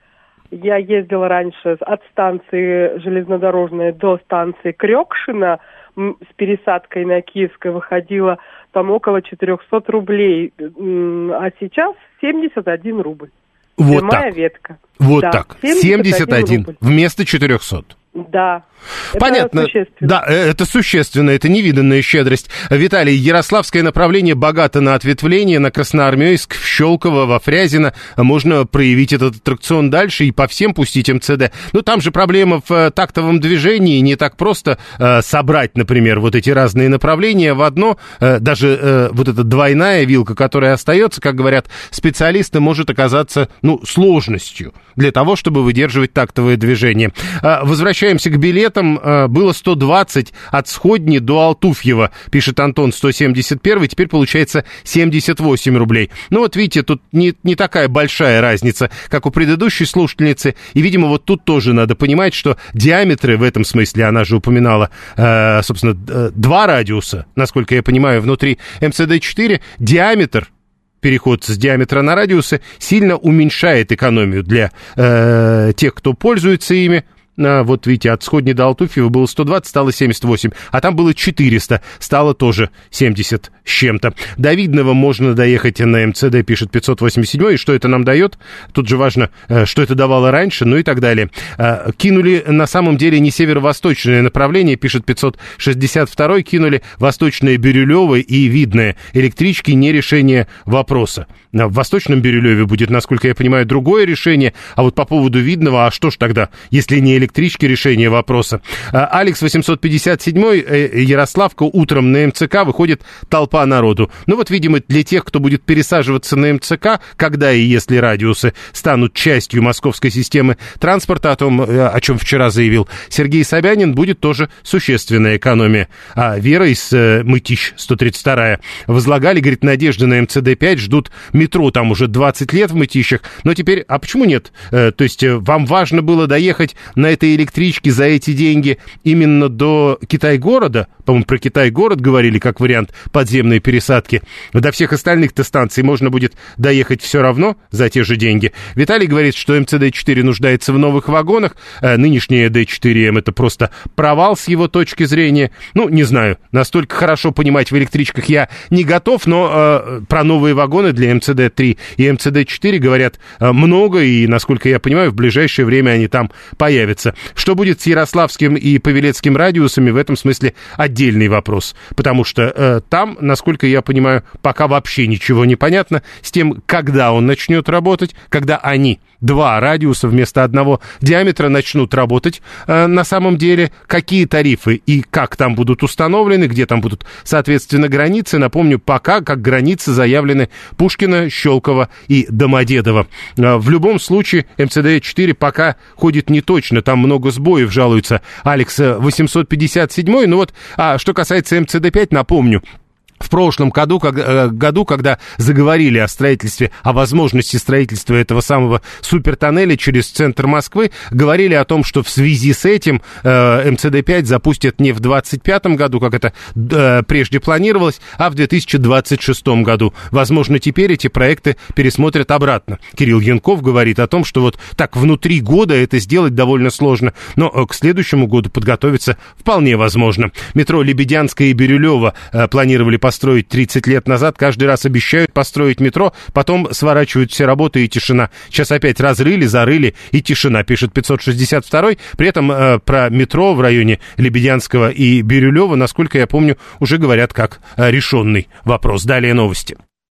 Я ездила раньше от станции железнодорожной до станции Крёкшина с пересадкой на Киевской выходила там около 400 рублей, а сейчас 71 рубль. Вот Прямая так. ветка. Вот Да, так. 71 71 рубль. вместо 400. Да. Это Понятно. существенно. Да, э, это существенно, это невиданная щедрость. Виталий, Ярославское направление богато на ответвление, на Красноармейск, в Щелково, во Фрязино. Можно проявить этот аттракцион дальше и по всем пустить МЦД. Но там же проблема в э, тактовом движении. Не так просто э, собрать, например, вот эти разные направления в одно. Э, даже э, вот эта двойная вилка, которая остается, как говорят специалисты, может оказаться, ну, сложностью для того, чтобы выдерживать тактовое движение. А, Возвращаемся к билетам. А, Было 120 от Сходни до Алтуфьева, пишет Антон, 171, теперь получается 78 рублей. Ну вот видите, тут не, не такая большая разница, как у предыдущей слушательницы. И, видимо, вот тут тоже надо понимать, что диаметры в этом смысле, она же упоминала, э, собственно, два радиуса, насколько я понимаю, внутри МЦД-4, диаметр переход с диаметра на радиусы сильно уменьшает экономию для э, тех, кто пользуется ими. Вот видите, от Сходни до Алтуфьева было 120, стало 78, а там было 400, стало тоже 70 с чем-то. До Видного можно доехать на МЦД, пишет 587, и что это нам дает? Тут же важно, э, что это давало раньше, ну и так далее. А, Кинули на самом деле не северо-восточное направление, пишет 562, кинули восточное Бирюлево и Видное. Электрички не решение вопроса. В Восточном Бирюлеве будет, насколько я понимаю, другое решение, а вот по поводу Видного, а что ж тогда, если не электрички решение вопроса? А, Алекс 857, э, Ярославка, утром на МЦК выходит толпа народу. Ну вот, видимо, для тех, кто будет пересаживаться на МЦК, когда и если радиусы станут частью московской системы транспорта, о том, э, о чем вчера заявил Сергей Собянин, будет тоже существенная экономия. А Вера из э, Мытищ, 132-я, возлагали, говорит, надежды на МЦД-5, ждут метро там уже 20 лет в Мытищах, но теперь, а почему нет? Э, то есть э, вам важно было доехать на этой электричке за эти деньги именно до Китай-города, по-моему, про Китай-город говорили как вариант подземной пересадки, до всех остальных-то станций можно будет доехать все равно за те же деньги. Виталий говорит, что МЦД-4 нуждается в новых вагонах, э, нынешняя Д4М это просто провал с его точки зрения. Ну, не знаю, настолько хорошо понимать в электричках я не готов, но э, про новые вагоны для МЦД-3 и МЦД-4 говорят э, много, и, насколько я понимаю, в ближайшее время они там появятся. Что будет с Ярославским и Павелецким радиусами, в этом смысле отдельный вопрос, потому что э, там, насколько я понимаю, пока вообще ничего не понятно с тем, когда он начнет работать, когда они, два радиуса вместо одного диаметра, начнут работать э, на самом деле, какие тарифы и как там будут установлены, где там будут, соответственно, границы. Напомню, пока как границы заявлены Пушкина, Щелково и Домодедово. Э, В любом случае, МЦД-4 пока ходит не точно, там много сбоев жалуется Алекс э, 857. Ну вот, а что касается МЦД-5, напомню, в прошлом году, как- э, году, когда заговорили о строительстве, о возможности строительства этого самого супертоннеля через центр Москвы, говорили о том, что в связи с этим э, МЦД-5 запустят не в 2025 году, как это э, прежде планировалось, а в 2026 году. Возможно, теперь эти проекты пересмотрят обратно. Кирилл Янков говорит о том, что вот так внутри года это сделать довольно сложно, но э, к следующему году подготовиться вполне возможно. Метро Лебедянская и Бирюлева э, планировали построить построить 30 лет назад. Каждый раз обещают построить метро, потом сворачивают все работы и тишина. Сейчас опять разрыли, зарыли и тишина, пишет 562 При этом э, про метро в районе Лебедянского и Бирюлева, насколько я помню, уже говорят как э, решенный вопрос. Далее новости.